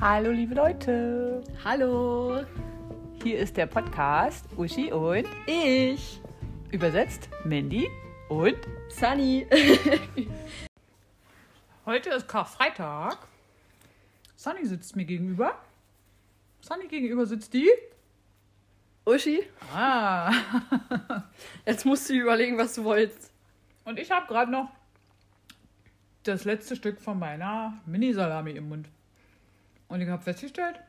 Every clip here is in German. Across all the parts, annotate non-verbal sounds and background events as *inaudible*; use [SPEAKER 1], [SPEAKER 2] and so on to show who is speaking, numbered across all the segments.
[SPEAKER 1] Hallo liebe Leute,
[SPEAKER 2] Hallo,
[SPEAKER 1] hier ist der Podcast Uschi und
[SPEAKER 2] ich,
[SPEAKER 1] übersetzt Mandy und
[SPEAKER 2] Sunny. *laughs*
[SPEAKER 1] heute ist Karfreitag. Sunny sitzt mir gegenüber. Sunny gegenüber sitzt die.
[SPEAKER 2] Uschi,
[SPEAKER 1] Ah. *laughs*
[SPEAKER 2] jetzt musst du überlegen, was du wolltest.
[SPEAKER 1] Und ich habe gerade noch das letzte Stück von meiner Mini-Salami im Mund. Und ich habe festgestellt,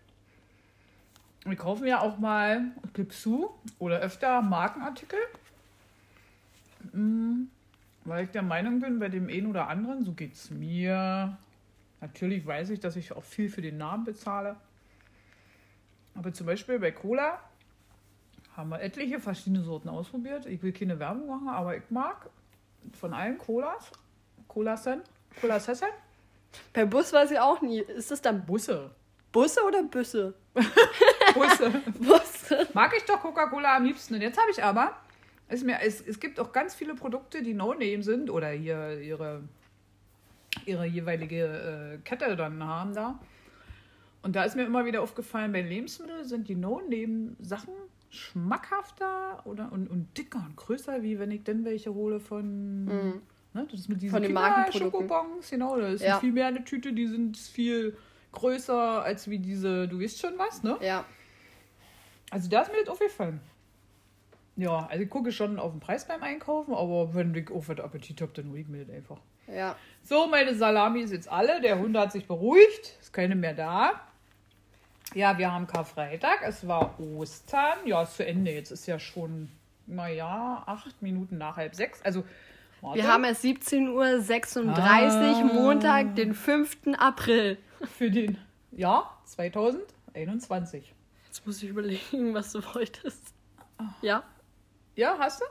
[SPEAKER 1] wir kaufen ja auch mal, zu, oder öfter Markenartikel. Mm, Weil ich der Meinung bin, bei dem einen oder anderen, so geht es mir. Natürlich weiß ich, dass ich auch viel für den Namen bezahle. Aber zum Beispiel bei Cola haben wir etliche verschiedene Sorten ausprobiert. Ich will keine Werbung machen, aber ich mag von allen Colas, Cola Sen, Cola Sessen,
[SPEAKER 2] Per Bus weiß ich auch nie. Ist das dann
[SPEAKER 1] Busse.
[SPEAKER 2] Busse oder Büsse? *laughs*
[SPEAKER 1] Busse.
[SPEAKER 2] Busse.
[SPEAKER 1] Mag ich doch Coca-Cola am liebsten. Und jetzt habe ich aber, ist mir, es, es gibt auch ganz viele Produkte, die No-Name sind oder hier ihre, ihre jeweilige äh, Kette dann haben da. Und da ist mir immer wieder aufgefallen, bei Lebensmitteln sind die No-Name-Sachen schmackhafter oder, und, und dicker und größer, wie wenn ich denn welche hole von.
[SPEAKER 2] Mhm.
[SPEAKER 1] Ne, das ist mit diesen
[SPEAKER 2] Von den
[SPEAKER 1] Kinder-
[SPEAKER 2] Markenprodukten.
[SPEAKER 1] Schokobons, genau. Da ist
[SPEAKER 2] Ja.
[SPEAKER 1] viel mehr eine Tüte, die sind viel größer als wie diese, du weißt schon was, ne?
[SPEAKER 2] Ja.
[SPEAKER 1] Also da ist mir das aufgefallen. Ja, also ich gucke schon auf den Preis beim Einkaufen, aber wenn ich auf den Appetit habe, dann hole ich mir das einfach.
[SPEAKER 2] Ja.
[SPEAKER 1] So, meine Salami ist jetzt alle. Der Hund hat sich beruhigt. Ist keine mehr da. Ja, wir haben Karfreitag. Es war Ostern. Ja, ist zu Ende. Jetzt ist ja schon, naja, acht Minuten nach halb sechs. Also, warte.
[SPEAKER 2] Wir haben es 17.36 Uhr,
[SPEAKER 1] Ah.
[SPEAKER 2] Montag, den 5. April.
[SPEAKER 1] für den Jahr 2021.
[SPEAKER 2] Jetzt muss ich überlegen, was du wolltest. Ja?
[SPEAKER 1] Ja, hast du?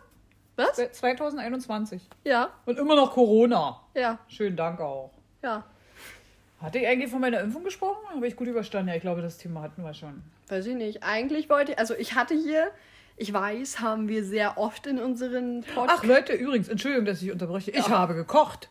[SPEAKER 2] Was?
[SPEAKER 1] 2021.
[SPEAKER 2] Ja,
[SPEAKER 1] Und immer noch Corona.
[SPEAKER 2] ja,
[SPEAKER 1] Schönen Dank auch.
[SPEAKER 2] ja.
[SPEAKER 1] Hatte ich eigentlich von meiner Impfung gesprochen? Habe ich gut überstanden? Ja, ich glaube, das Thema hatten wir schon.
[SPEAKER 2] Weiß ich nicht. Eigentlich wollte ich, also ich hatte hier, ich weiß, haben wir sehr oft in unseren
[SPEAKER 1] Ach
[SPEAKER 2] Podcasts.
[SPEAKER 1] Leute, übrigens, Entschuldigung, dass ich unterbreche. Ich habe gekocht.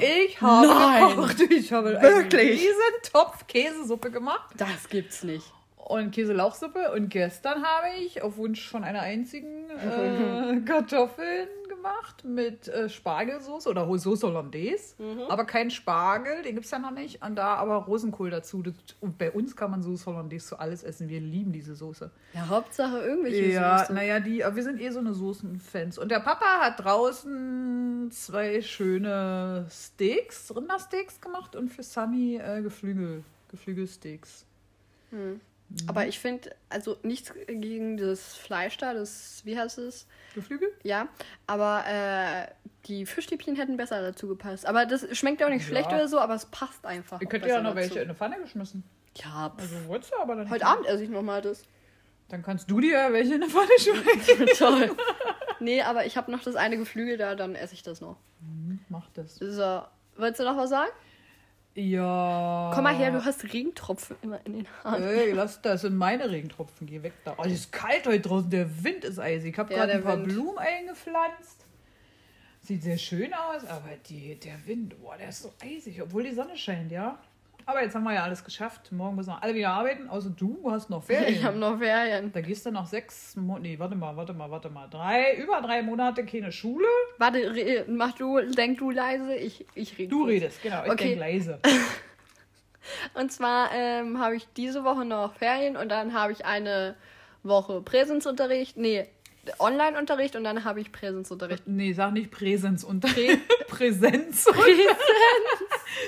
[SPEAKER 1] Ich habe
[SPEAKER 2] Nein.
[SPEAKER 1] gekocht. Ich habe
[SPEAKER 2] Wirklich?
[SPEAKER 1] einen riesen Topf Käsesuppe gemacht
[SPEAKER 2] Das gibt's nicht.
[SPEAKER 1] und Käselauchsuppe. Und gestern habe ich auf Wunsch von einer einzigen *laughs* äh, Kartoffeln gemacht mit äh, Spargelsauce oder Sauce Hollandaise. Aber kein Spargel, den gibt es ja noch nicht. Und da aber Rosenkohl dazu. Das, und bei uns kann man Sauce Hollandaise zu alles essen. Wir lieben diese Soße.
[SPEAKER 2] Ja, Hauptsache irgendwelche
[SPEAKER 1] Ja,
[SPEAKER 2] Soße.
[SPEAKER 1] naja, die, wir sind eh so eine Soßenfans. Und der Papa hat draußen zwei schöne Steaks, Rindersteaks gemacht und für Sunny äh, Geflügel, Geflügelsteaks.
[SPEAKER 2] Aber ich finde, also nichts gegen das Fleisch da, das, wie heißt es?
[SPEAKER 1] Geflügel?
[SPEAKER 2] Ja, aber äh, die Fischstäbchen hätten besser dazu gepasst. Aber das schmeckt auch nicht
[SPEAKER 1] Ja.
[SPEAKER 2] schlecht oder so, aber es passt einfach.
[SPEAKER 1] Ihr könnt ja noch welche in eine Pfanne geschmissen.
[SPEAKER 2] Ja, pff.
[SPEAKER 1] Also wolltest du aber dann.
[SPEAKER 2] heute Abend esse ich nochmal das.
[SPEAKER 1] Dann kannst du dir welche in eine Pfanne schmecken. *laughs*
[SPEAKER 2] Toll. Nee, aber ich habe noch das eine Geflügel da, dann esse ich das noch.
[SPEAKER 1] Mach das.
[SPEAKER 2] So, willst du noch was sagen?
[SPEAKER 1] Ja.
[SPEAKER 2] Komm mal her, du hast Regentropfen immer in den Haaren.
[SPEAKER 1] Ey, lass das sind meine Regentropfen. Geh weg da. Oh, es ist kalt heute draußen. Der Wind ist eisig. Ich habe
[SPEAKER 2] Ja,
[SPEAKER 1] gerade ein paar
[SPEAKER 2] Wind.
[SPEAKER 1] Blumen eingepflanzt. Sieht sehr schön aus, aber die, der Wind, boah, der ist so eisig, obwohl die Sonne scheint, ja. Aber jetzt haben wir ja alles geschafft. Morgen müssen wir alle wieder arbeiten, außer du hast noch Ferien.
[SPEAKER 2] Ich habe noch Ferien.
[SPEAKER 1] da gehst du noch sechs Monate, nee, warte mal, warte mal, warte mal, drei, über drei Monate keine Schule.
[SPEAKER 2] Warte, mach du, denk du leise, ich, ich rede.
[SPEAKER 1] Du
[SPEAKER 2] kurz.
[SPEAKER 1] redest, genau, ich
[SPEAKER 2] Okay.
[SPEAKER 1] denk leise. *laughs*
[SPEAKER 2] Und zwar ähm, habe ich diese Woche noch Ferien und dann habe ich eine Woche Präsenzunterricht, nee, Online-Unterricht und dann habe ich Präsenzunterricht.
[SPEAKER 1] Nee, sag nicht *laughs* Präsenz und Präsenz.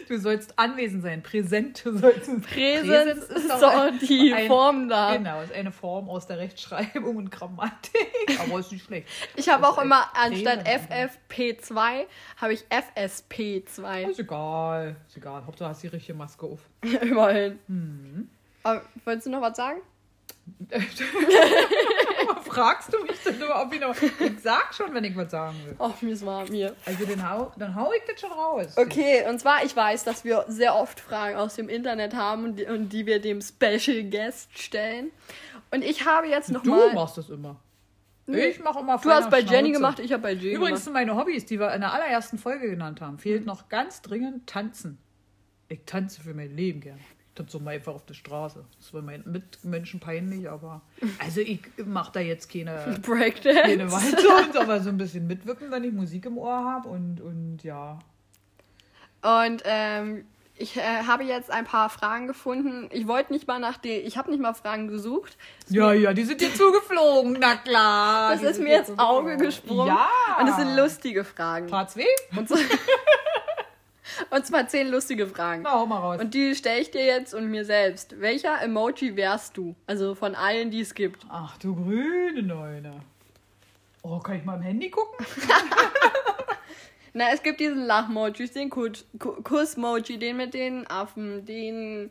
[SPEAKER 1] Du sollst anwesend sein. Präsent sollst du
[SPEAKER 2] Präsenz ist
[SPEAKER 1] doch
[SPEAKER 2] so
[SPEAKER 1] ein-
[SPEAKER 2] die
[SPEAKER 1] ein-
[SPEAKER 2] Form da.
[SPEAKER 1] Genau, ist eine Form aus der Rechtschreibung und Grammatik. *laughs* Aber ist nicht schlecht.
[SPEAKER 2] Ich habe auch immer anstatt
[SPEAKER 1] Präsens.
[SPEAKER 2] FFP2 habe ich FSP2.
[SPEAKER 1] Ist egal. Ist egal. Hauptsache hast die richtige Maske auf. *laughs*
[SPEAKER 2] Immerhin.
[SPEAKER 1] Mhm.
[SPEAKER 2] Aber, wolltest du noch was sagen?
[SPEAKER 1] Fragst du mich denn nur, ob ich noch. Ich sag schon, wenn ich was sagen will.
[SPEAKER 2] Oh, mir ist warm mir.
[SPEAKER 1] Also dann hau, dann hau ich das schon raus.
[SPEAKER 2] Okay, und zwar, ich weiß, dass wir sehr oft Fragen aus dem Internet haben und die, und die wir dem Special Guest stellen. Und ich habe jetzt
[SPEAKER 1] Du
[SPEAKER 2] nochmal.
[SPEAKER 1] machst das immer.
[SPEAKER 2] Nee.
[SPEAKER 1] Ich mache immer
[SPEAKER 2] Du hast bei Jenny
[SPEAKER 1] Schnauze.
[SPEAKER 2] gemacht, ich habe bei Jenny
[SPEAKER 1] Übrigens
[SPEAKER 2] gemacht.
[SPEAKER 1] meine Hobbys, die wir in der allerersten Folge genannt haben, fehlt noch ganz dringend Tanzen. Ich tanze für mein Leben gern. Das so mal einfach auf der Straße. Das war meinen Mitmenschen peinlich, aber. Also ich mache da jetzt keine, *laughs* keine
[SPEAKER 2] Breakdance.
[SPEAKER 1] Walzer, aber so ein bisschen mitwirken, wenn ich Musik im Ohr habe und, und ja.
[SPEAKER 2] Und ähm, ich äh, habe jetzt ein paar Fragen gefunden. Ich wollte nicht mal nach den, ich habe nicht mal Fragen gesucht.
[SPEAKER 1] Ja, ja, die sind dir zugeflogen, na klar.
[SPEAKER 2] Das
[SPEAKER 1] die
[SPEAKER 2] ist
[SPEAKER 1] sind
[SPEAKER 2] mir
[SPEAKER 1] dir
[SPEAKER 2] ins Auge gesprungen.
[SPEAKER 1] Ja.
[SPEAKER 2] Und es sind lustige Fragen.
[SPEAKER 1] Tat's weh?
[SPEAKER 2] Und, so, *laughs* und zwar zehn lustige Fragen.
[SPEAKER 1] Na, hau mal raus.
[SPEAKER 2] Und die stelle ich dir jetzt und mir selbst. Welcher Emoji wärst du? Also von allen, die es gibt.
[SPEAKER 1] Ach du grüne Neune. Oh, kann ich mal im Handy gucken? *laughs* *laughs*
[SPEAKER 2] Na, es gibt diesen Lachmojis, den Kuss- Ku- Kussmoji, den mit den Affen, den.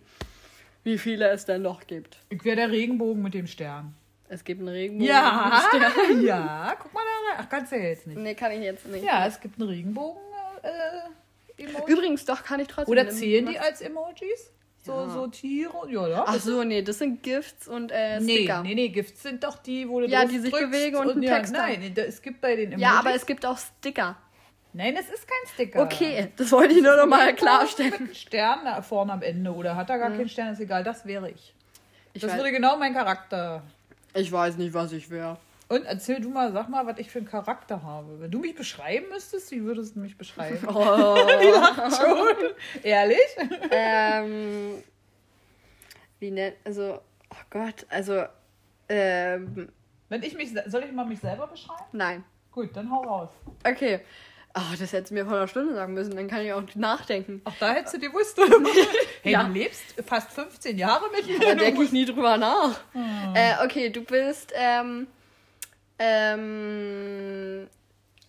[SPEAKER 2] Wie viele es denn noch gibt.
[SPEAKER 1] Ich wäre der Regenbogen mit dem Stern.
[SPEAKER 2] Es gibt einen Regenbogen.
[SPEAKER 1] Ja,
[SPEAKER 2] und einen Stern.
[SPEAKER 1] ja, guck mal da rein. Ach, kannst du ja jetzt nicht.
[SPEAKER 2] Nee, kann ich jetzt nicht.
[SPEAKER 1] Ja, es gibt einen Regenbogen. Äh, Emoji.
[SPEAKER 2] Übrigens, doch, kann ich trotzdem.
[SPEAKER 1] Oder zählen die als Emojis? So,
[SPEAKER 2] Ja.
[SPEAKER 1] so Tiere? Ja, ja.
[SPEAKER 2] Ach so, nee, das sind Gifts und äh,
[SPEAKER 1] Nee,
[SPEAKER 2] Sticker.
[SPEAKER 1] nee, nee, Gifts sind doch die, wo du
[SPEAKER 2] Ja, die sich bewegen und einen
[SPEAKER 1] ja,
[SPEAKER 2] Text
[SPEAKER 1] Nein, es gibt bei den Emojis.
[SPEAKER 2] Ja, aber es gibt auch Sticker.
[SPEAKER 1] Nein, es ist kein Sticker.
[SPEAKER 2] Okay, das wollte ich nur noch mal
[SPEAKER 1] Mit
[SPEAKER 2] klarstellen.
[SPEAKER 1] einem Stern da vorne am Ende oder hat er gar keinen Stern, ist egal, das wäre ich.
[SPEAKER 2] Ich
[SPEAKER 1] Das würde genau mein Charakter.
[SPEAKER 2] ich weiß nicht, was ich wäre.
[SPEAKER 1] Und erzähl du mal, sag mal, was ich für einen Charakter habe. Wenn du mich beschreiben müsstest, wie würdest du mich beschreiben?
[SPEAKER 2] Oh. *laughs*
[SPEAKER 1] Die lacht schon. Ehrlich?
[SPEAKER 2] ähm, wie nennt, also, oh Gott, also, ähm,
[SPEAKER 1] Wenn ich mich, soll ich mal mich selber beschreiben?
[SPEAKER 2] nein.
[SPEAKER 1] Gut, dann hau raus.
[SPEAKER 2] Okay. Oh, das hättest du mir vor einer Stunde sagen müssen, dann kann ich auch nachdenken.
[SPEAKER 1] Ach, da hättest du dir gewusst. *laughs* hey,
[SPEAKER 2] Ja.
[SPEAKER 1] du lebst fast 15 Jahre mit mir.
[SPEAKER 2] Da denke ich nie drüber nach.
[SPEAKER 1] Ah.
[SPEAKER 2] Äh, okay, du bist, ähm, ähm,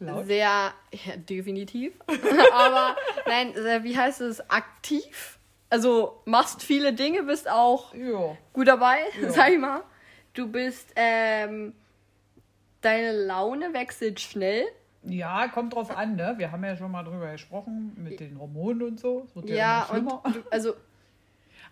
[SPEAKER 1] Laut?
[SPEAKER 2] sehr, ja, definitiv. *laughs* Aber, nein, äh, wie heißt es, aktiv? Also, machst viele Dinge, bist auch
[SPEAKER 1] Ja.
[SPEAKER 2] gut dabei,
[SPEAKER 1] Ja. *laughs*
[SPEAKER 2] sag ich mal. Du bist, ähm, deine Laune wechselt schnell.
[SPEAKER 1] Ja, kommt drauf an, ne? Wir haben ja schon mal drüber gesprochen, mit den Hormonen und so. Ja,
[SPEAKER 2] und, du, also,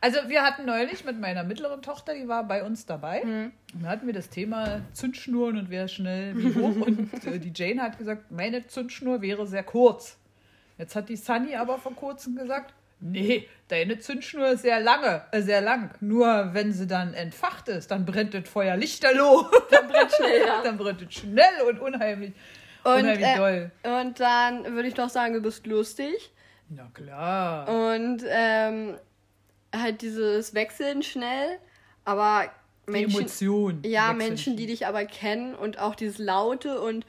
[SPEAKER 1] Also wir hatten neulich mit meiner mittleren Tochter, die war bei uns dabei.
[SPEAKER 2] Mhm.
[SPEAKER 1] Und da hatten wir das Thema Zündschnuren und wer schnell wie hoch. *laughs* und äh, die Jane hat gesagt, meine Zündschnur wäre sehr kurz. Jetzt hat die Sunny aber vor kurzem gesagt, nee, deine Zündschnur ist sehr lange, äh, sehr lang. Nur wenn sie dann entfacht ist, dann brennt das Feuer lichterloh. *laughs*
[SPEAKER 2] dann brennt schnell, ja.
[SPEAKER 1] dann brennt es schnell und unheimlich.
[SPEAKER 2] Und,
[SPEAKER 1] unheimlich
[SPEAKER 2] äh,
[SPEAKER 1] doll.
[SPEAKER 2] und dann würde ich doch sagen, du bist lustig.
[SPEAKER 1] Na klar.
[SPEAKER 2] Und ähm, halt dieses Wechseln schnell, aber
[SPEAKER 1] die
[SPEAKER 2] Menschen,
[SPEAKER 1] Emotion.
[SPEAKER 2] ja,
[SPEAKER 1] wechseln.
[SPEAKER 2] Menschen, die dich aber kennen und auch dieses Laute und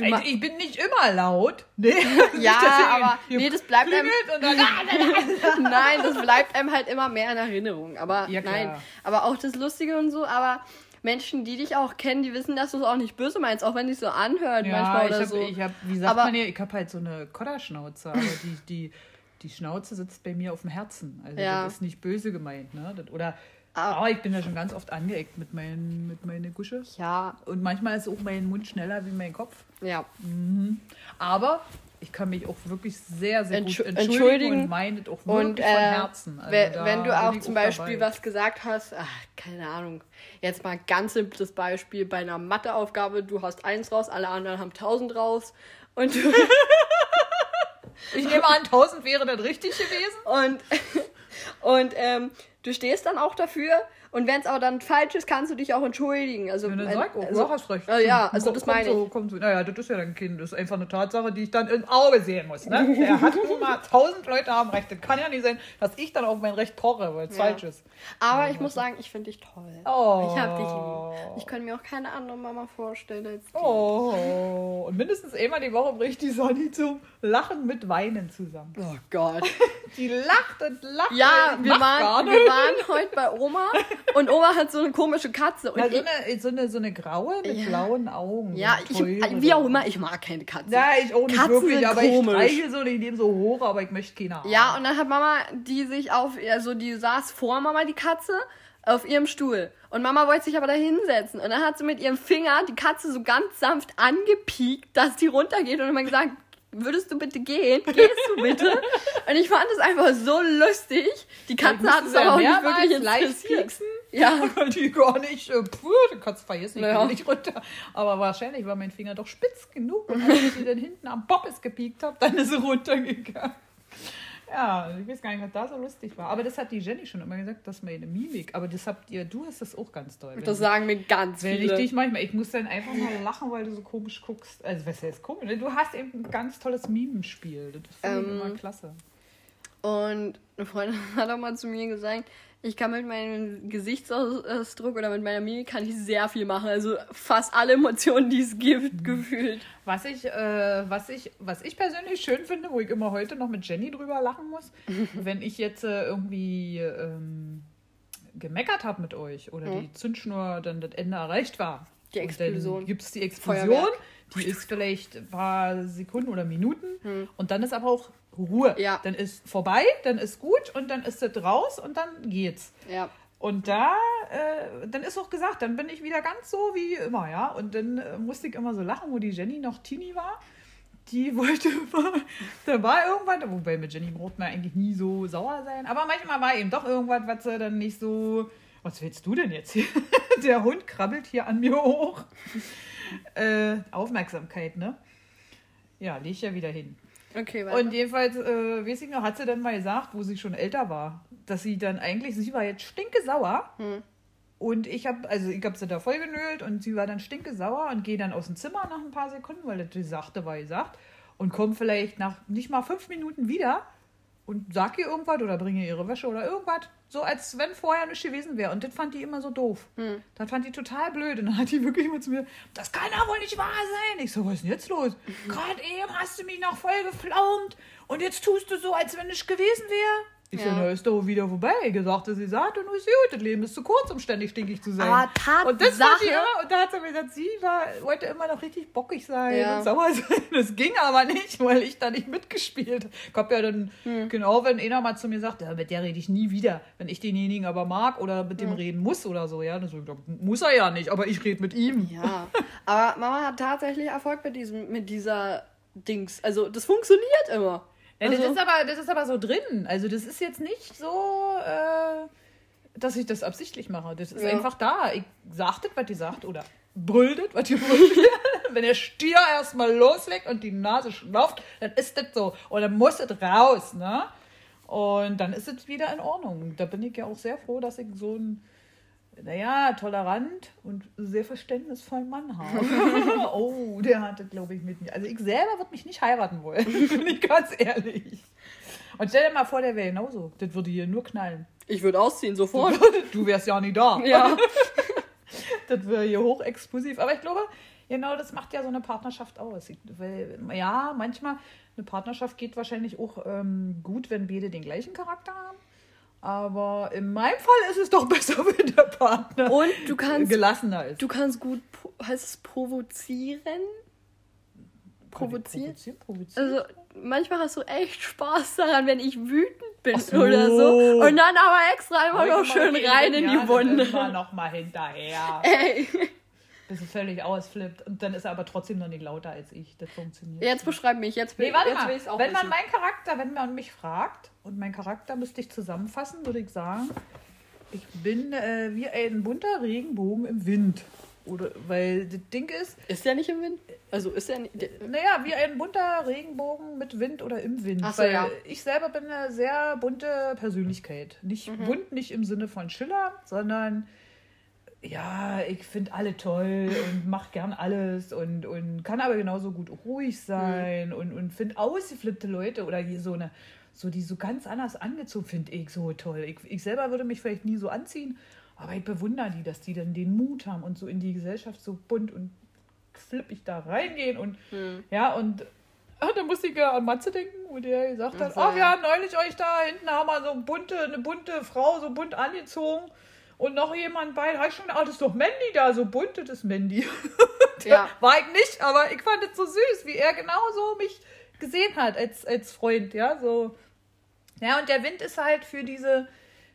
[SPEAKER 2] ma-
[SPEAKER 1] ich bin nicht immer laut. *laughs* Nee.
[SPEAKER 2] Ja,
[SPEAKER 1] dass hier-
[SPEAKER 2] aber nee, das bleibt einem,
[SPEAKER 1] dann, *laughs*
[SPEAKER 2] nein, das bleibt einem halt immer mehr in Erinnerung. Aber
[SPEAKER 1] Ja,
[SPEAKER 2] nein, aber auch das Lustige und so, aber Menschen, die dich auch kennen, die wissen, dass du es auch nicht böse meinst, auch wenn es so anhört
[SPEAKER 1] Ja,
[SPEAKER 2] manchmal
[SPEAKER 1] ich
[SPEAKER 2] oder
[SPEAKER 1] hab,
[SPEAKER 2] so.
[SPEAKER 1] ich hab, wie sagt
[SPEAKER 2] Aber-
[SPEAKER 1] man hier, ich habe halt so eine Kodderschnauze, aber die, die, die Schnauze sitzt bei mir auf dem Herzen. Also
[SPEAKER 2] Ja.
[SPEAKER 1] das ist nicht böse gemeint, ne? Das, oder,
[SPEAKER 2] Aber-
[SPEAKER 1] aber ich bin ja schon ganz oft angeeckt mit meinen mit meine Gusche.
[SPEAKER 2] ja,
[SPEAKER 1] Und manchmal ist auch mein Mund schneller wie mein Kopf.
[SPEAKER 2] ja.
[SPEAKER 1] Aber ich kann mich auch wirklich sehr, sehr
[SPEAKER 2] Entschu-
[SPEAKER 1] gut entschuldigen,
[SPEAKER 2] entschuldigen
[SPEAKER 1] und meine auch wirklich
[SPEAKER 2] Und
[SPEAKER 1] von
[SPEAKER 2] äh,
[SPEAKER 1] Herzen. Also
[SPEAKER 2] wenn, wenn du auch zum Beispiel
[SPEAKER 1] dabei.
[SPEAKER 2] was gesagt hast, ach, keine Ahnung, jetzt mal ganz simples Beispiel bei einer Matheaufgabe, du hast eins raus, alle anderen haben tausend raus und du, *laughs*
[SPEAKER 1] Ich nehme an, 1000 wäre das richtig gewesen.
[SPEAKER 2] und, *laughs* und ähm, du stehst dann auch dafür und wenn es aber dann falsch ist, kannst du dich auch entschuldigen. Also,
[SPEAKER 1] Ja, dann sag auch,
[SPEAKER 2] also,
[SPEAKER 1] ja, hast recht.
[SPEAKER 2] äh, ja, also
[SPEAKER 1] Kommt-
[SPEAKER 2] das meine
[SPEAKER 1] so,
[SPEAKER 2] ich.
[SPEAKER 1] So, naja, das ist ja dein Kind. Das ist einfach eine Tatsache, die ich dann im Auge sehen muss. Ne? Der *laughs* hat nun mal tausend Leute haben Recht. Das kann ja nicht sein, dass ich dann auf mein Recht poche, weil es
[SPEAKER 2] Ja.
[SPEAKER 1] falsch ist.
[SPEAKER 2] Aber ich muss sagen, ich finde dich toll.
[SPEAKER 1] Oh.
[SPEAKER 2] Ich hab dich lieb. Ich kann mir auch keine andere Mama vorstellen als dich.
[SPEAKER 1] Oh. Und mindestens einmal die Woche bricht die Sonny zum Lachen mit Weinen zusammen.
[SPEAKER 2] Oh Gott. *laughs*
[SPEAKER 1] Die lacht und lacht.
[SPEAKER 2] Ja,
[SPEAKER 1] und
[SPEAKER 2] wir waren, wir waren heute bei Oma *laughs* und Oma hat so eine komische Katze. Und
[SPEAKER 1] Na, so, eine, so, eine, so eine graue mit
[SPEAKER 2] Ja.
[SPEAKER 1] blauen Augen.
[SPEAKER 2] ja, ich, wie auch immer, ich mag keine Katzen.
[SPEAKER 1] Ja, ich auch nicht
[SPEAKER 2] Katzen
[SPEAKER 1] wirklich, aber
[SPEAKER 2] komisch.
[SPEAKER 1] ich streiche so, ich nehme so hoch, aber ich möchte keine haben.
[SPEAKER 2] Ja, und dann hat Mama die sich auf, also die saß vor Mama, die Katze, auf ihrem Stuhl. Und Mama wollte sich aber da hinsetzen. Und dann hat sie mit ihrem Finger die Katze so ganz sanft angepiekt, dass die runtergeht und immer gesagt, würdest du bitte gehen? Gehst du bitte? *laughs* und ich fand es einfach so lustig. Die Katze hat es aber auch nicht wirklich interessiert.
[SPEAKER 1] pieksen.
[SPEAKER 2] Ja. *laughs*
[SPEAKER 1] Die gar nicht, äh, puh, du kannst vergessen, ich
[SPEAKER 2] Naja.
[SPEAKER 1] bin nicht runter. Aber wahrscheinlich war mein Finger doch spitz genug. Und als ich sie dann hinten am Bobbes gepiekt habe, dann ist sie runtergegangen. Ja, ich weiß gar nicht, was da so lustig war. Aber das hat die Jenny schon immer gesagt, dass meine Mimik. Aber das habt ihr, du hast das auch ganz toll.
[SPEAKER 2] Das sagen mir ganz
[SPEAKER 1] Wenn ich
[SPEAKER 2] viele.
[SPEAKER 1] dich manchmal, ich muss dann einfach mal lachen, weil du so komisch guckst. Also, was heißt komisch? ne? Du hast eben ein ganz tolles Mimenspiel. Das finde ich
[SPEAKER 2] Ähm,
[SPEAKER 1] immer klasse.
[SPEAKER 2] Und eine Freundin *laughs* hat auch mal zu mir gesagt, ich kann mit meinem Gesichtsausdruck oder mit meiner Mimik kann ich sehr viel machen. Also fast alle Emotionen, die es
[SPEAKER 1] Mhm.
[SPEAKER 2] gibt, gefühlt.
[SPEAKER 1] Was ich, äh, was, ich, was ich persönlich schön finde, wo ich immer heute noch mit Jenny drüber lachen muss, *laughs* wenn ich jetzt äh, irgendwie ähm, gemeckert habe mit euch oder die Zündschnur dann das Ende erreicht war.
[SPEAKER 2] Mhm. Die Explosion.
[SPEAKER 1] Gibt es die Explosion,
[SPEAKER 2] Feuerwerk.
[SPEAKER 1] die ist vielleicht ein paar Sekunden oder Minuten und dann ist aber auch Ruhe.
[SPEAKER 2] Ja.
[SPEAKER 1] Dann ist vorbei, dann ist gut und dann ist das raus und dann geht's.
[SPEAKER 2] Ja.
[SPEAKER 1] Und da, äh, dann ist auch gesagt, dann bin ich wieder ganz so wie immer, ja. Und dann äh, musste ich immer so lachen, wo die Jenny noch Teenie war. Die *laughs* wollte immer, da war irgendwas, wobei mit Jenny braucht man eigentlich nie so sauer sein. Aber manchmal war eben doch irgendwas, was sie dann nicht so, was willst du denn jetzt hier? *laughs* Der Hund krabbelt hier an mir hoch. Äh, Aufmerksamkeit, ne? Ja, leg ich ja wieder hin.
[SPEAKER 2] Okay, weiter.
[SPEAKER 1] Und jedenfalls, äh, weiß ich noch, hat sie dann mal gesagt, wo sie schon älter war, dass sie dann eigentlich, sie war jetzt stinkesauer.
[SPEAKER 2] Hm.
[SPEAKER 1] Und ich habe, also ich habe sie da voll genölt und sie war dann stinkesauer und gehe dann aus dem Zimmer nach ein paar Sekunden, weil das gesagt war gesagt. Und komme vielleicht nach nicht mal fünf Minuten wieder und sag ihr irgendwas oder bringe ihr ihre Wäsche oder irgendwas. So als wenn vorher nichts gewesen wäre. Und das fand die immer so doof.
[SPEAKER 2] Hm.
[SPEAKER 1] Das fand die total blöd. Und dann hat die wirklich immer zu mir, das kann ja wohl nicht wahr sein. Ich so, was ist denn jetzt los? *laughs* Gerade eben hast du mich noch voll geflaumt und jetzt tust du so, als wenn nichts gewesen wäre. Ich so,
[SPEAKER 2] Ja.
[SPEAKER 1] na, ist doch wieder vorbei. Gesagt, sie sagt, und ist gut, das Leben ist zu kurz, um ständig stinkig zu sein.
[SPEAKER 2] Aber
[SPEAKER 1] und das fand
[SPEAKER 2] Tatsache-
[SPEAKER 1] die immer, und da hat sie mir gesagt, sie war, wollte immer noch richtig bockig sein
[SPEAKER 2] Ja.
[SPEAKER 1] und sauer *laughs* sein. Das ging aber nicht, weil ich da nicht mitgespielt habe. Ich hab ja dann,
[SPEAKER 2] Hm.
[SPEAKER 1] genau, wenn einer mal zu mir sagt, ja, mit der rede ich nie wieder, wenn ich denjenigen aber mag oder mit
[SPEAKER 2] Hm.
[SPEAKER 1] dem reden muss oder so, ja, dann so, muss er ja nicht, aber ich rede mit ihm.
[SPEAKER 2] Ja, aber Mama hat tatsächlich Erfolg mit diesem, mit dieser Dings. Also das funktioniert immer.
[SPEAKER 1] Ja, das,
[SPEAKER 2] Also-
[SPEAKER 1] ist aber, das ist aber so drin. Also das ist jetzt nicht so, äh, dass ich das absichtlich mache. Das ist
[SPEAKER 2] Ja.
[SPEAKER 1] einfach da. Ich sag das, was die sagt oder brüllt das, was die brüllt. *laughs* Wenn der Stier erstmal loslegt und die Nase schnauft, dann ist das so. Und dann muss es raus, ne? Und dann ist es wieder in Ordnung. Da bin ich ja auch sehr froh, dass ich so ein, naja, tolerant und sehr verständnisvollen Mann habe. *laughs* oh, der hatte, glaube ich, mit mir. Also ich selber würde mich nicht heiraten wollen, *laughs* bin ich ganz ehrlich. Und stell dir mal vor, der wäre genauso. Das würde hier nur knallen.
[SPEAKER 2] Ich würde ausziehen sofort.
[SPEAKER 1] Du wärst ja nie da.
[SPEAKER 2] ja. *laughs*
[SPEAKER 1] Das wäre hier hochexplosiv. Aber ich glaube, genau das macht ja so eine Partnerschaft aus. Weil, ja, manchmal, eine Partnerschaft geht wahrscheinlich auch ähm, gut, wenn beide den gleichen Charakter haben. Aber in meinem Fall ist es doch *laughs* besser, wenn der Partner
[SPEAKER 2] Und du kannst,
[SPEAKER 1] gelassener ist.
[SPEAKER 2] du kannst gut, heißt es provozieren? Provozieren?
[SPEAKER 1] Provozieren, provozieren.
[SPEAKER 2] Also manchmal hast du echt Spaß daran, wenn ich wütend bin
[SPEAKER 1] so.
[SPEAKER 2] oder so. Und dann aber extra einfach noch schön rein in die Wunde.
[SPEAKER 1] Dann immer noch mal hinterher. *laughs*
[SPEAKER 2] Ey,
[SPEAKER 1] Bis es völlig ausflippt. Und dann ist er aber trotzdem noch nicht lauter als ich. Das funktioniert.
[SPEAKER 2] jetzt beschreib mich, jetzt,
[SPEAKER 1] Nee,
[SPEAKER 2] will-
[SPEAKER 1] warte
[SPEAKER 2] jetzt will
[SPEAKER 1] mal.
[SPEAKER 2] ich es auch
[SPEAKER 1] wenn man
[SPEAKER 2] wissen.
[SPEAKER 1] meinen Charakter, wenn man mich fragt und meinen Charakter müsste ich zusammenfassen, würde ich sagen, ich bin äh, wie ein bunter Regenbogen im Wind. Oder weil das Ding ist,
[SPEAKER 2] Ist der nicht im Wind? Also ist der nicht.
[SPEAKER 1] naja, wie ein bunter Regenbogen mit Wind oder im Wind.
[SPEAKER 2] Ach so,
[SPEAKER 1] weil
[SPEAKER 2] ja.
[SPEAKER 1] ich selber bin eine sehr bunte Persönlichkeit. Nicht
[SPEAKER 2] Mhm.
[SPEAKER 1] bunt, nicht im Sinne von Schiller, sondern ja, ich finde alle toll und mache gern alles und, und kann aber genauso gut ruhig sein und, und finde ausgeflippte Leute oder die so eine, so die so ganz anders angezogen, finde ich so toll. Ich, ich selber würde mich vielleicht nie so anziehen, aber ich bewundere die, dass die dann den Mut haben und so in die Gesellschaft so bunt und flippig da reingehen und
[SPEAKER 2] Hm.
[SPEAKER 1] ja, und ah, da musste ich ja an Matze denken, wo der gesagt hat,
[SPEAKER 2] Ach so,
[SPEAKER 1] ach,
[SPEAKER 2] ja.
[SPEAKER 1] neulich euch da hinten haben wir so bunte, eine bunte Frau so bunt angezogen und noch jemand bei, da hab ich schon, ah, das ist doch Mandy da, so bunt, das ist Mandy. *laughs*
[SPEAKER 2] Ja.
[SPEAKER 1] War ich nicht, aber ich fand es so süß, wie er genauso mich gesehen hat als, als Freund, ja, so. Ja, und der Wind ist halt für diese,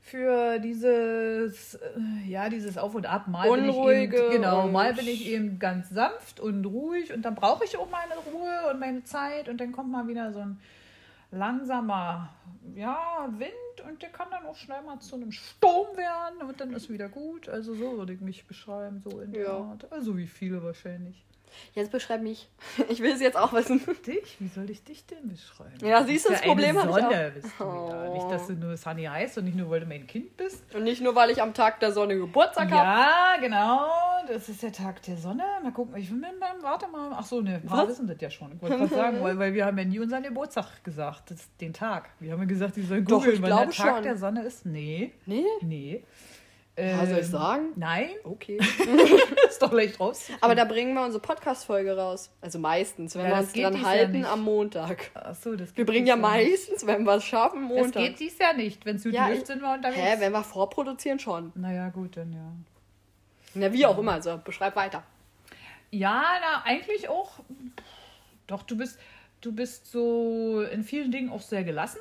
[SPEAKER 1] für dieses, äh, ja, dieses Auf und Ab. Mal bin
[SPEAKER 2] Unruhige
[SPEAKER 1] ich eben, genau, mal bin ich eben ganz sanft und ruhig und dann brauche ich auch meine Ruhe und meine Zeit und dann kommt mal wieder so ein langsamer, ja, Wind und der kann dann auch schnell mal zu einem Sturm werden und dann ist wieder gut. Also so würde ich mich beschreiben, so in der
[SPEAKER 2] Ja.
[SPEAKER 1] Art. Also wie viele wahrscheinlich.
[SPEAKER 2] Jetzt beschreib mich. *laughs* Ich will es jetzt auch wissen.
[SPEAKER 1] Dich? Wie soll ich dich denn beschreiben?
[SPEAKER 2] Ja, siehst du, das
[SPEAKER 1] ja
[SPEAKER 2] Problem
[SPEAKER 1] eine
[SPEAKER 2] hab ich
[SPEAKER 1] Sonne
[SPEAKER 2] auch.
[SPEAKER 1] bist du wieder.
[SPEAKER 2] Oh.
[SPEAKER 1] Nicht, dass du nur Sunny heißt und nicht nur, weil du mein Kind bist.
[SPEAKER 2] Und nicht nur, weil ich am Tag der Sonne Geburtstag habe.
[SPEAKER 1] Ja, genau. Das ist der Tag der Sonne. Mal gucken, ich will mir dann, warte mal. Ach so, ne, wir wissen das ja schon. Ich wollte gerade sagen, weil, weil wir haben ja nie unseren Geburtstag gesagt, das, den Tag. Wir haben ja gesagt, die sollen googeln,
[SPEAKER 2] ich
[SPEAKER 1] wann der Tag
[SPEAKER 2] schon.
[SPEAKER 1] der Sonne ist. Nee,
[SPEAKER 2] Nee?
[SPEAKER 1] nee.
[SPEAKER 2] Ja, soll ich
[SPEAKER 1] Ähm,
[SPEAKER 2] sagen?
[SPEAKER 1] Nein,
[SPEAKER 2] Okay. *laughs*
[SPEAKER 1] ist doch leicht raus.
[SPEAKER 2] Aber da bringen wir unsere Podcast-Folge raus. Also meistens, wenn
[SPEAKER 1] Ja,
[SPEAKER 2] wir
[SPEAKER 1] das
[SPEAKER 2] uns
[SPEAKER 1] geht
[SPEAKER 2] dran
[SPEAKER 1] dies Jahr
[SPEAKER 2] halten,
[SPEAKER 1] nicht.
[SPEAKER 2] am Montag.
[SPEAKER 1] Ach so, das
[SPEAKER 2] Wir
[SPEAKER 1] geht
[SPEAKER 2] bringen
[SPEAKER 1] dies
[SPEAKER 2] ja meistens, wenn wir es schaffen,
[SPEAKER 1] Das
[SPEAKER 2] Montag.
[SPEAKER 1] geht dies Jahr nicht. Wenn es gut
[SPEAKER 2] Ja,
[SPEAKER 1] läuft, sind wir unterwegs.
[SPEAKER 2] Hä, wenn wir vorproduzieren schon.
[SPEAKER 1] naja, gut, dann ja.
[SPEAKER 2] Na, wie auch immer, also beschreib weiter.
[SPEAKER 1] Ja, na, eigentlich auch. Doch, du bist, du bist so in vielen Dingen auch sehr gelassen.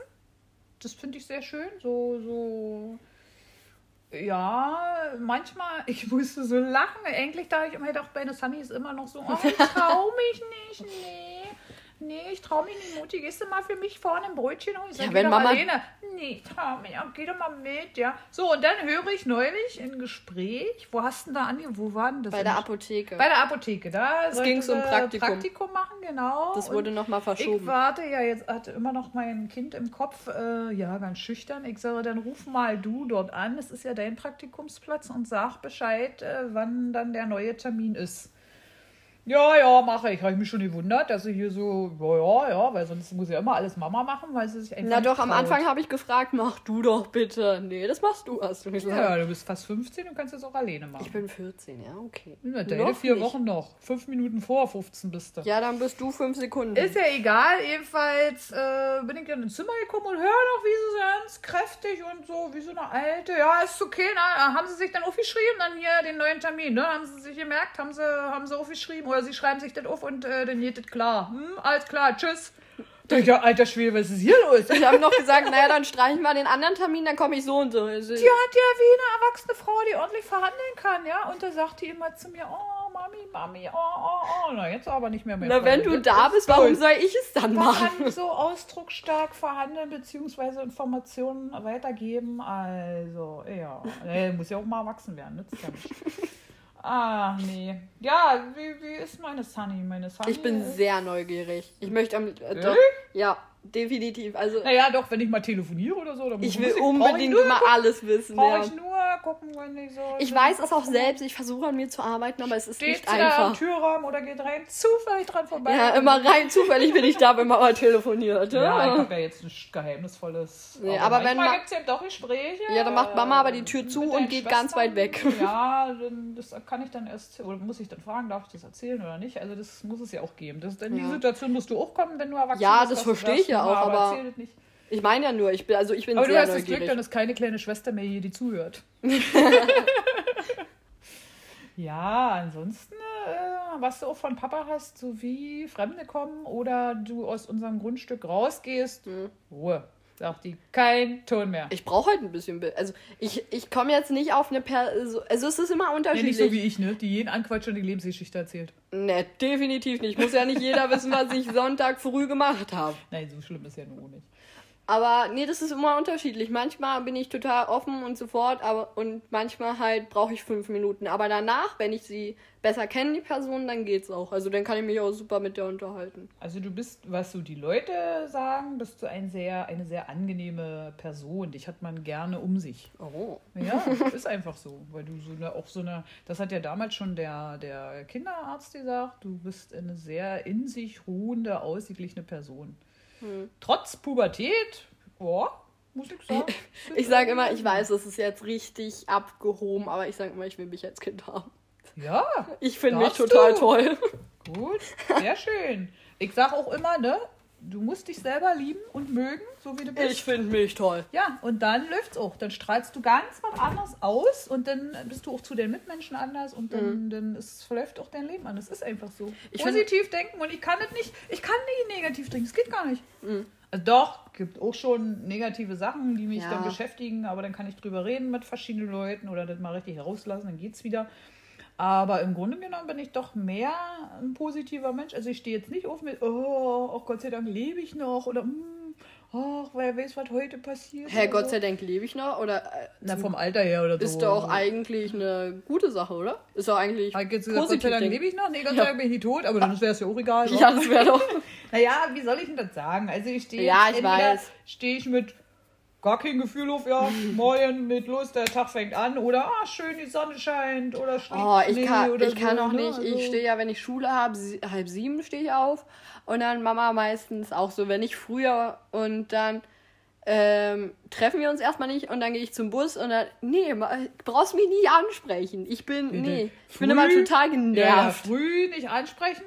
[SPEAKER 1] Das finde ich sehr schön. So, so. Ja, manchmal, *laughs* ich musste so lachen. Eigentlich da ich immer bei der Sunny ist immer noch so, oh, ich trau mich nicht, nee. Nee, ich trau mich nicht, Mutti. Gehst du mal für mich vorne ein Brötchen holen? Ich sag,
[SPEAKER 2] Ja, wenn Mama-
[SPEAKER 1] Alleine. Nee, ich trau mich, geh doch mal mit, ja. So, und dann höre ich neulich ein Gespräch. Wo hast du denn da an? Wo war denn das?
[SPEAKER 2] Bei der Apotheke.
[SPEAKER 1] bei der Apotheke, da
[SPEAKER 2] Es ging um Praktikum.
[SPEAKER 1] Praktikum machen, genau.
[SPEAKER 2] das wurde nochmal
[SPEAKER 1] ich
[SPEAKER 2] verschoben.
[SPEAKER 1] warte ja, jetzt hatte immer noch mein Kind im Kopf, äh, ja, ganz schüchtern. Ich sage, dann ruf mal du dort an, es ist ja dein Praktikumsplatz und sag Bescheid, äh, wann dann der neue Termin ist. Ja, ja, mache ich. Habe ich mich schon gewundert, dass sie hier so, ja, ja, ja, weil sonst muss ja immer alles Mama machen, weil sie sich einfach
[SPEAKER 2] Na doch, am
[SPEAKER 1] traut.
[SPEAKER 2] Anfang habe ich gefragt, mach du doch bitte. Nee, das machst du, hast du gesagt.
[SPEAKER 1] Ja, du bist fast 15 und kannst das auch alleine machen.
[SPEAKER 2] Ich bin 14, ja, okay.
[SPEAKER 1] ja, deine
[SPEAKER 2] Noch
[SPEAKER 1] vier
[SPEAKER 2] nicht.
[SPEAKER 1] Wochen noch. Fünf Minuten vor 15 bist du.
[SPEAKER 2] Ja, dann bist du fünf Sekunden.
[SPEAKER 1] Ist ja egal, jedenfalls äh, bin ich dann ins Zimmer gekommen und höre noch, wie sie so ganz kräftig und so, wie so eine alte. Ja, ist okay, na, haben sie sich dann aufgeschrieben, dann hier den neuen Termin, ne? Haben sie sich gemerkt, haben sie, haben sie aufgeschrieben oder sie schreiben sich das auf und äh, dann geht das klar. Hm, alles klar, tschüss. Da ich, ja, alter Schwede, was ist hier los?
[SPEAKER 2] Wir haben noch gesagt, naja, dann streichen wir den anderen Termin, dann komme ich so und so. Also,
[SPEAKER 1] Die hat ja wie eine erwachsene Frau, die ordentlich verhandeln kann, ja? Und da sagt die immer zu mir, oh, Mami, Mami, oh, oh, oh. Na, jetzt aber nicht mehr mehr.
[SPEAKER 2] Na, wenn du da bist, warum soll ich es dann machen?
[SPEAKER 1] Verhandeln, so ausdrucksstark verhandeln beziehungsweise Informationen weitergeben. Also, ja. Nee, muss ja auch mal erwachsen werden, nützt ja nicht. Ach, nee. Ja, wie, wie ist meine Sunny? Meine Sunny
[SPEAKER 2] Ich bin
[SPEAKER 1] ist-
[SPEAKER 2] sehr neugierig. Ich möchte am. Äh, doch, ja, definitiv. Also,
[SPEAKER 1] Naja, doch, wenn ich mal telefoniere oder so. Dann
[SPEAKER 2] ich will
[SPEAKER 1] brauch
[SPEAKER 2] unbedingt immer
[SPEAKER 1] gucken,
[SPEAKER 2] alles wissen.
[SPEAKER 1] Brauche
[SPEAKER 2] Ja.
[SPEAKER 1] ich nur gucken, wenn ich so.
[SPEAKER 2] Ich weiß es auch selbst. Ich versuche an mir zu arbeiten, aber es ist
[SPEAKER 1] Steht
[SPEAKER 2] nicht
[SPEAKER 1] sie da am
[SPEAKER 2] einfach.
[SPEAKER 1] Türrahmen oder geht rein zufällig dran vorbei?
[SPEAKER 2] Ja, immer rein zufällig bin ich da, wenn Mama telefoniert.
[SPEAKER 1] Ja, ich
[SPEAKER 2] Ja,
[SPEAKER 1] habe ja jetzt ein geheimnisvolles.
[SPEAKER 2] Nee, aber wenn
[SPEAKER 1] manchmal
[SPEAKER 2] ma-
[SPEAKER 1] gibt es ja doch Gespräche.
[SPEAKER 2] Ja, dann macht Mama aber die Tür zu und geht ganz weit weg.
[SPEAKER 1] Ja, dann, das kann ich dann erst, oder muss ich dann fragen, darf ich das erzählen oder nicht? Also das muss es ja auch geben. Das, in die
[SPEAKER 2] Ja.
[SPEAKER 1] Situation musst du auch kommen, wenn du erwachsen
[SPEAKER 2] Ja,
[SPEAKER 1] bist.
[SPEAKER 2] das
[SPEAKER 1] dass du
[SPEAKER 2] verstehe ich ja auch, aber-
[SPEAKER 1] das.
[SPEAKER 2] Ich meine ja nur, ich bin, also ich bin
[SPEAKER 1] Aber du
[SPEAKER 2] sehr
[SPEAKER 1] hast das Glück,
[SPEAKER 2] neugierig.
[SPEAKER 1] dann ist keine kleine Schwester mehr hier, die zuhört. *laughs* ja, ansonsten, äh, was du auch von Papa hast, so wie Fremde kommen oder du aus unserem Grundstück rausgehst,
[SPEAKER 2] Hm.
[SPEAKER 1] Ruhe. Sagt die, kein Ton mehr.
[SPEAKER 2] Ich brauche halt ein bisschen Bild. Also ich, ich komme jetzt nicht auf eine per also es ist immer unterschiedlich.
[SPEAKER 1] nicht so wie ich, ne? Die jeden anquatscht und die Lebensgeschichte erzählt.
[SPEAKER 2] Ne, definitiv nicht. Muss ja nicht jeder wissen, was ich Sonntag früh gemacht habe.
[SPEAKER 1] Nein, so schlimm ist ja nur nicht.
[SPEAKER 2] Aber nee, das ist immer unterschiedlich. Manchmal bin ich total offen und so fort, aber und manchmal halt brauche ich fünf Minuten. Aber danach, wenn ich sie besser kenne, die Person, dann geht's auch. Also dann kann ich mich auch super mit der unterhalten.
[SPEAKER 1] Also du bist, was so die Leute sagen, bist du ein sehr, eine sehr angenehme Person. Dich hat man gerne um sich.
[SPEAKER 2] Oh.
[SPEAKER 1] Ja, ist einfach so. Weil du so eine, auch so eine, das hat ja damals schon der, der Kinderarzt gesagt, du bist eine sehr in sich ruhende, ausgeglichene Person.
[SPEAKER 2] Hm.
[SPEAKER 1] Trotz Pubertät, oh, muss ich sagen.
[SPEAKER 2] Ich *laughs* sage immer, ich weiß, das ist jetzt richtig abgehoben, aber ich sage immer, ich will mich als Kind haben.
[SPEAKER 1] Ja,
[SPEAKER 2] Ich finde mich total
[SPEAKER 1] du?
[SPEAKER 2] toll.
[SPEAKER 1] Gut, sehr schön. Ich sage auch immer, ne, du musst dich selber lieben und mögen, so wie du bist.
[SPEAKER 2] Ich finde mich toll.
[SPEAKER 1] Ja, und dann läuft's auch. Dann strahlst du ganz was anderes aus und dann bist du auch zu den Mitmenschen anders und dann, dann ist, verläuft auch dein Leben anders. ist einfach so.
[SPEAKER 2] Mhm. Ich
[SPEAKER 1] Positiv denken und ich kann das nicht, ich kann nicht negativ denken. Es geht gar nicht.
[SPEAKER 2] Mhm.
[SPEAKER 1] Also doch, gibt auch schon negative Sachen, die mich
[SPEAKER 2] Ja.
[SPEAKER 1] dann beschäftigen, aber dann kann ich drüber reden mit verschiedenen Leuten oder das mal richtig rauslassen, dann geht's wieder. Aber im Grunde genommen bin ich doch mehr ein positiver Mensch. Also ich stehe jetzt nicht auf mit, oh, oh Gott sei Dank lebe ich noch oder mm, ach, wer weiß, was heute passiert.
[SPEAKER 2] Herr
[SPEAKER 1] oder
[SPEAKER 2] Gott sei Dank lebe ich noch. Oder äh,
[SPEAKER 1] Na, vom Alter her oder so.
[SPEAKER 2] ist doch eigentlich eine gute Sache, oder? Ist doch eigentlich
[SPEAKER 1] Ah, jetzt gesagt, Gott sei
[SPEAKER 2] positiv.
[SPEAKER 1] Dank lebe ich noch. Nee, Gott sei Dank bin ich nicht tot, aber dann wäre es ja auch egal.
[SPEAKER 2] Ja, das wäre doch. *laughs*
[SPEAKER 1] Naja, wie soll ich denn das sagen? Also ich stehe
[SPEAKER 2] Ja, ich weiß.
[SPEAKER 1] stehe ich mit gar kein Gefühl auf, ja, morgen mit Lust, der Tag fängt an oder ah, schön, die Sonne scheint oder schlägt
[SPEAKER 2] Oh, ich
[SPEAKER 1] Schnee
[SPEAKER 2] kann,
[SPEAKER 1] oder
[SPEAKER 2] ich kann
[SPEAKER 1] so,
[SPEAKER 2] auch
[SPEAKER 1] ne?
[SPEAKER 2] nicht. Ich stehe ja, wenn ich Schule habe, halb sieben stehe ich auf. Und dann Mama meistens auch so, wenn ich früher und dann ähm, treffen wir uns erstmal nicht und dann gehe ich zum Bus und dann, nee, brauchst mich nie ansprechen. Ich bin, nee, ich bin immer total
[SPEAKER 1] Ja, ja,
[SPEAKER 2] genervt.
[SPEAKER 1] früh nicht ansprechen.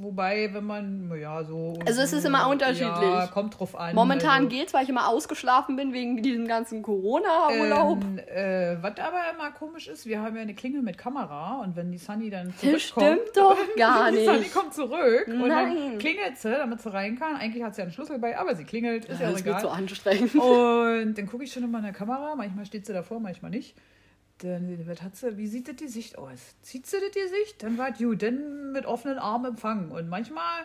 [SPEAKER 1] Wobei, wenn man, ja, so.
[SPEAKER 2] Also es ist immer unterschiedlich.
[SPEAKER 1] Ja, kommt drauf an.
[SPEAKER 2] Momentan
[SPEAKER 1] also.
[SPEAKER 2] geht's, weil ich immer ausgeschlafen bin wegen diesem ganzen Corona-Urlaub.
[SPEAKER 1] Ähm, äh, was aber immer komisch ist, wir haben ja eine Klingel mit Kamera und wenn die Sunny dann
[SPEAKER 2] Das
[SPEAKER 1] zurückkommt.
[SPEAKER 2] stimmt doch *laughs* gar
[SPEAKER 1] die Sunny
[SPEAKER 2] nicht.
[SPEAKER 1] kommt zurück und dann
[SPEAKER 2] Nein.
[SPEAKER 1] klingelt sie, damit sie rein kann. Eigentlich hat sie ja einen Schlüssel bei, aber sie klingelt, ist ja, auch
[SPEAKER 2] Das wird so
[SPEAKER 1] egal.
[SPEAKER 2] anstrengend.
[SPEAKER 1] Und dann gucke ich schon immer in der Kamera, manchmal steht sie davor, manchmal nicht. Dann was hat sie, wie sieht das Gesicht aus? Zieht sie das Gesicht? Dann war gut, dann mit offenen Armen empfangen. Und manchmal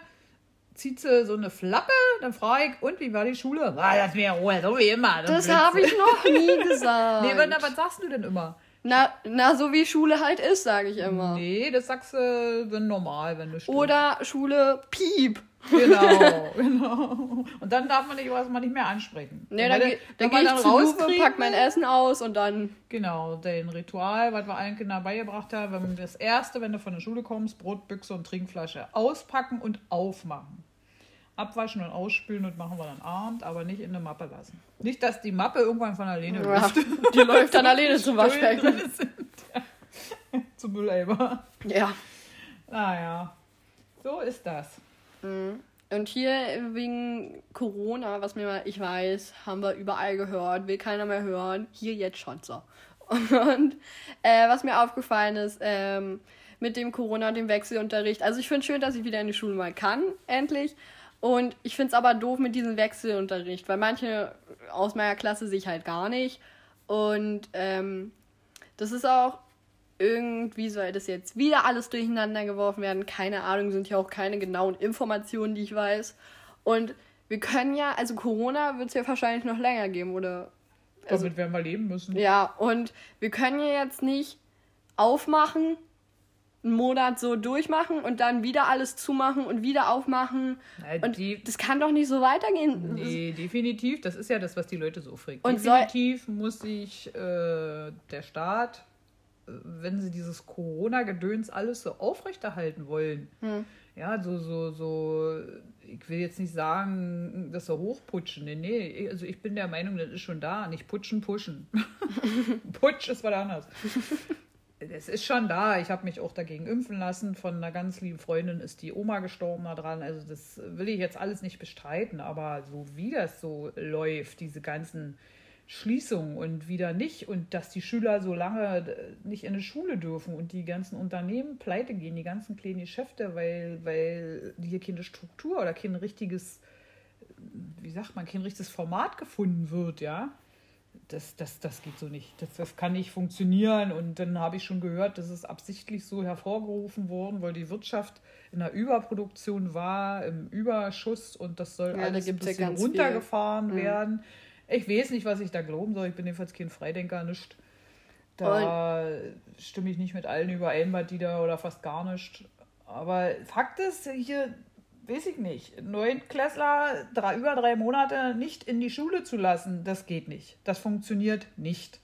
[SPEAKER 1] zieht sie so eine Flappe, dann frage ich, und wie war die Schule? Ah, das wäre Ruhe, so wie immer.
[SPEAKER 2] Das
[SPEAKER 1] blitzt
[SPEAKER 2] habe ich noch nie *laughs* gesagt.
[SPEAKER 1] Nee, aber na, was sagst du denn immer?
[SPEAKER 2] Na, na, so wie Schule halt ist, sage ich immer.
[SPEAKER 1] Nee, das sagst du wenn normal, wenn du stirbst.
[SPEAKER 2] Oder Schule piep.
[SPEAKER 1] Genau, *laughs* genau. Und dann darf man nicht, was man nicht mehr ansprechen.
[SPEAKER 2] Nee, dann, geh-
[SPEAKER 1] du-
[SPEAKER 2] dann
[SPEAKER 1] wenn
[SPEAKER 2] gehe ich zu
[SPEAKER 1] rauskriegen
[SPEAKER 2] pack mein Essen aus und dann.
[SPEAKER 1] Genau, den Ritual, was wir allen Kindern beigebracht haben, wenn das erste, wenn du von der Schule kommst, Brot, Büchse und Trinkflasche auspacken und aufmachen. Abwaschen und ausspülen und machen wir dann Abend, aber nicht in der Mappe lassen. Nicht, dass die Mappe irgendwann von alleine
[SPEAKER 2] Ja,
[SPEAKER 1] läuft.
[SPEAKER 2] die läuft dann alleine zum *laughs* Waschbecken. *laughs*
[SPEAKER 1] Zum Mülleimer.
[SPEAKER 2] Ja.
[SPEAKER 1] Naja, so ist das.
[SPEAKER 2] Und hier wegen Corona, was mir mal, ich weiß, haben wir überall gehört, will keiner mehr hören. Hier jetzt schon so. *laughs* Und äh, was mir aufgefallen ist, ähm, mit dem Corona und dem Wechselunterricht. Also ich finde schön, dass ich wieder in die Schule mal kann, endlich. Und ich finde es aber doof mit diesem Wechselunterricht, weil manche aus meiner Klasse sich halt gar nicht. Und ähm, das ist auch irgendwie soll das jetzt wieder alles durcheinander geworfen werden. Keine Ahnung, sind ja auch keine genauen Informationen, die ich weiß. Und wir können ja, also Corona wird es ja wahrscheinlich noch länger geben, oder? Also,
[SPEAKER 1] Damit werden wir leben müssen.
[SPEAKER 2] ja, und wir können ja jetzt nicht aufmachen, einen Monat so durchmachen und dann wieder alles zumachen und wieder aufmachen.
[SPEAKER 1] Na,
[SPEAKER 2] Und
[SPEAKER 1] die-
[SPEAKER 2] das kann doch nicht so weitergehen.
[SPEAKER 1] Nee, definitiv. Das ist ja das, was die Leute so aufregt.
[SPEAKER 2] Und soll-
[SPEAKER 1] definitiv muss sich äh, der Staat, wenn sie dieses Corona-Gedöns alles so aufrechterhalten wollen,
[SPEAKER 2] Hm.
[SPEAKER 1] ja, so, so, so, ich will jetzt nicht sagen, dass sie hochputschen. Nee, nee, also ich bin der Meinung, das ist schon da. Nicht putschen, pushen. *laughs* Putsch ist was anderes. Es ist schon da. Ich habe mich auch dagegen impfen lassen. Von einer ganz lieben Freundin ist die Oma gestorben daran. Also das will ich jetzt alles nicht bestreiten. Aber so wie das so läuft, diese ganzen Schließungen und wieder nicht und dass die Schüler so lange äh, nicht in die Schule dürfen und die ganzen Unternehmen pleite gehen, die ganzen kleinen Geschäfte, weil, weil hier keine Struktur oder kein richtiges, wie sagt man, kein richtiges Format gefunden wird, ja das, das, das geht so nicht. Das, das kann nicht funktionieren. Und dann habe ich schon gehört, das ist absichtlich so hervorgerufen worden, weil die Wirtschaft in der Überproduktion war, im Überschuss und das soll
[SPEAKER 2] Ja, da
[SPEAKER 1] alles ein
[SPEAKER 2] gibt's ja
[SPEAKER 1] bisschen
[SPEAKER 2] ganz viel.
[SPEAKER 1] runtergefahren
[SPEAKER 2] Mhm.
[SPEAKER 1] Ich weiß nicht, was ich da glauben soll. Ich bin jedenfalls kein Freidenker, nicht. Da stimme ich nicht mit allen überein, bei die da oder fast gar nicht. Aber Fakt ist, hier weiß ich nicht, Neunklässler drei, über drei Monate nicht in die Schule zu lassen, das geht nicht. Das funktioniert nicht.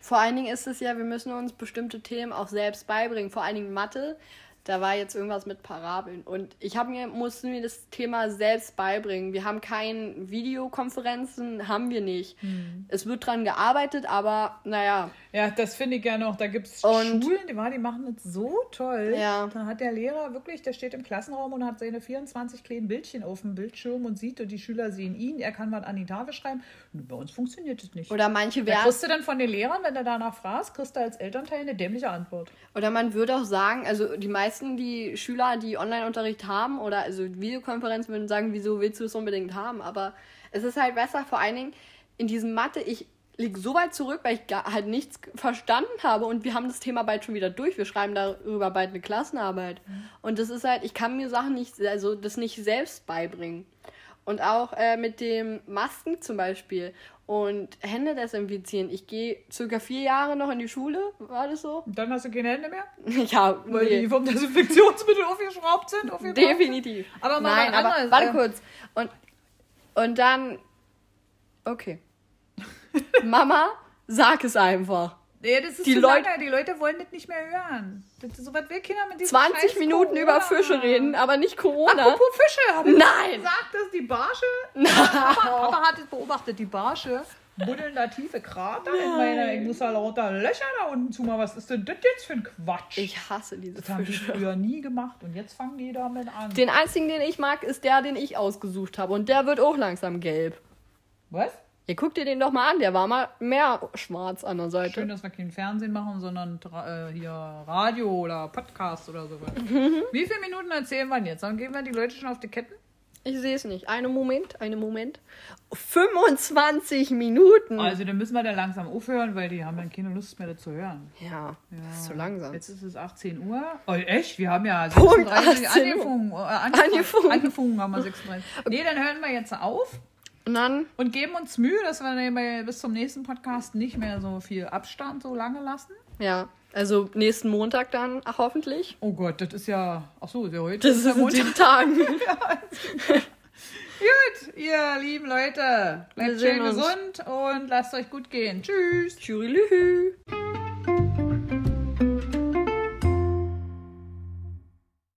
[SPEAKER 2] Vor allen Dingen ist es ja, wir müssen uns bestimmte Themen auch selbst beibringen. Vor allen Dingen Mathe. Da war jetzt irgendwas mit Parabeln. Und ich habe mir, musste mir das Thema selbst beibringen. Wir haben keine Videokonferenzen, haben wir nicht. Es wird dran gearbeitet, aber naja.
[SPEAKER 1] Ja, das finde ich ja noch. Da gibt es Schulen, die, die machen das so toll.
[SPEAKER 2] Ja.
[SPEAKER 1] Da hat der Lehrer wirklich, der steht im Klassenraum und hat seine 24 kleinen Bildchen auf dem Bildschirm und sieht, und die Schüler sehen ihn. Er kann was an die Tafel schreiben. Bei uns funktioniert das nicht.
[SPEAKER 2] Oder manche
[SPEAKER 1] Da
[SPEAKER 2] werden.
[SPEAKER 1] kriegst du dann von den Lehrern, wenn du danach fragst, kriegst du als Elternteil eine dämliche Antwort.
[SPEAKER 2] Oder man würde auch sagen, also die meisten, die Schüler, die Online-Unterricht haben oder also Videokonferenzen würden sagen, wieso willst du es unbedingt haben? Aber es ist halt besser, vor allen Dingen in diesem Mathe, ich liege so weit zurück, weil ich gar, halt nichts verstanden habe und wir haben das Thema bald schon wieder durch. Wir schreiben darüber bald eine Klassenarbeit. Und das ist halt, ich kann mir Sachen nicht, also das nicht selbst beibringen. Und auch äh, mit dem Masken zum Beispiel. Und Hände desinfizieren. Ich gehe circa vier Jahre noch in die Schule. War das so?
[SPEAKER 1] Und dann hast du keine Hände mehr? *laughs*
[SPEAKER 2] ja,
[SPEAKER 1] Weil
[SPEAKER 2] nee.
[SPEAKER 1] die vom Desinfektionsmittel aufgeschraubt sind? aufgebraucht sind?
[SPEAKER 2] definitiv.
[SPEAKER 1] Aber mal
[SPEAKER 2] Nein, aber warte
[SPEAKER 1] äh,
[SPEAKER 2] kurz. Und, und dann. Okay. *laughs* Mama, sag es einfach.
[SPEAKER 1] Nee, das ist
[SPEAKER 2] Die
[SPEAKER 1] zu
[SPEAKER 2] Leute-
[SPEAKER 1] lange. Die Leute wollen das nicht mehr hören. Das so was will Kinder mit diesem
[SPEAKER 2] 20
[SPEAKER 1] scheiß
[SPEAKER 2] Minuten
[SPEAKER 1] Corona.
[SPEAKER 2] über Fische reden, aber nicht Corona.
[SPEAKER 1] Apropos Fische, habe ich
[SPEAKER 2] Nein.
[SPEAKER 1] gesagt, dass die Barsche. *laughs* Papa, Papa hat es beobachtet, die Barsche buddeln da tiefe Krater in meine. Ich muss da lauter Löcher da unten zu machen. Was ist denn das jetzt für ein Quatsch?
[SPEAKER 2] Ich hasse diese
[SPEAKER 1] das haben die
[SPEAKER 2] Fische.
[SPEAKER 1] früher nie gemacht und jetzt fangen die damit an.
[SPEAKER 2] Den einzigen, den ich mag, ist der, den ich ausgesucht habe. Und der wird auch langsam gelb.
[SPEAKER 1] Was?
[SPEAKER 2] Ihr guckt dir den doch mal an, der war mal mehr schwarz an der Seite.
[SPEAKER 1] Schön, dass wir kein Fernsehen machen, sondern äh, hier Radio oder Podcast oder sowas. Wie viele Minuten erzählen wir denn jetzt? Dann gehen wir die Leute schon auf die Ketten?
[SPEAKER 2] Ich sehe es nicht. Einen Moment, einen Moment. 25 Minuten.
[SPEAKER 1] Also, dann müssen wir da langsam aufhören, weil die haben dann keine Lust mehr, das zu hören.
[SPEAKER 2] ja, das ist zu langsam.
[SPEAKER 1] Jetzt ist es 18 Uhr. Oh, echt? Wir haben ja
[SPEAKER 2] Punkt
[SPEAKER 1] 36
[SPEAKER 2] 18 Uhr.
[SPEAKER 1] angefangen. Äh, angefangen.
[SPEAKER 2] Angefangen.
[SPEAKER 1] angefangen haben wir 36. Nee, dann hören wir jetzt auf
[SPEAKER 2] Und dann,
[SPEAKER 1] und geben uns Mühe, dass wir bis zum nächsten Podcast nicht mehr so viel Abstand so lange lassen.
[SPEAKER 2] ja, also nächsten Montag dann, ach, hoffentlich.
[SPEAKER 1] Oh Gott, das ist ja. Ach so, ja heute.
[SPEAKER 2] Das ist in
[SPEAKER 1] Montag.
[SPEAKER 2] sieben Tagen. *laughs*
[SPEAKER 1] Gut, ihr lieben Leute. Bleibt schön
[SPEAKER 2] uns.
[SPEAKER 1] gesund und lasst euch gut gehen. Tschüss.
[SPEAKER 2] Tschüss.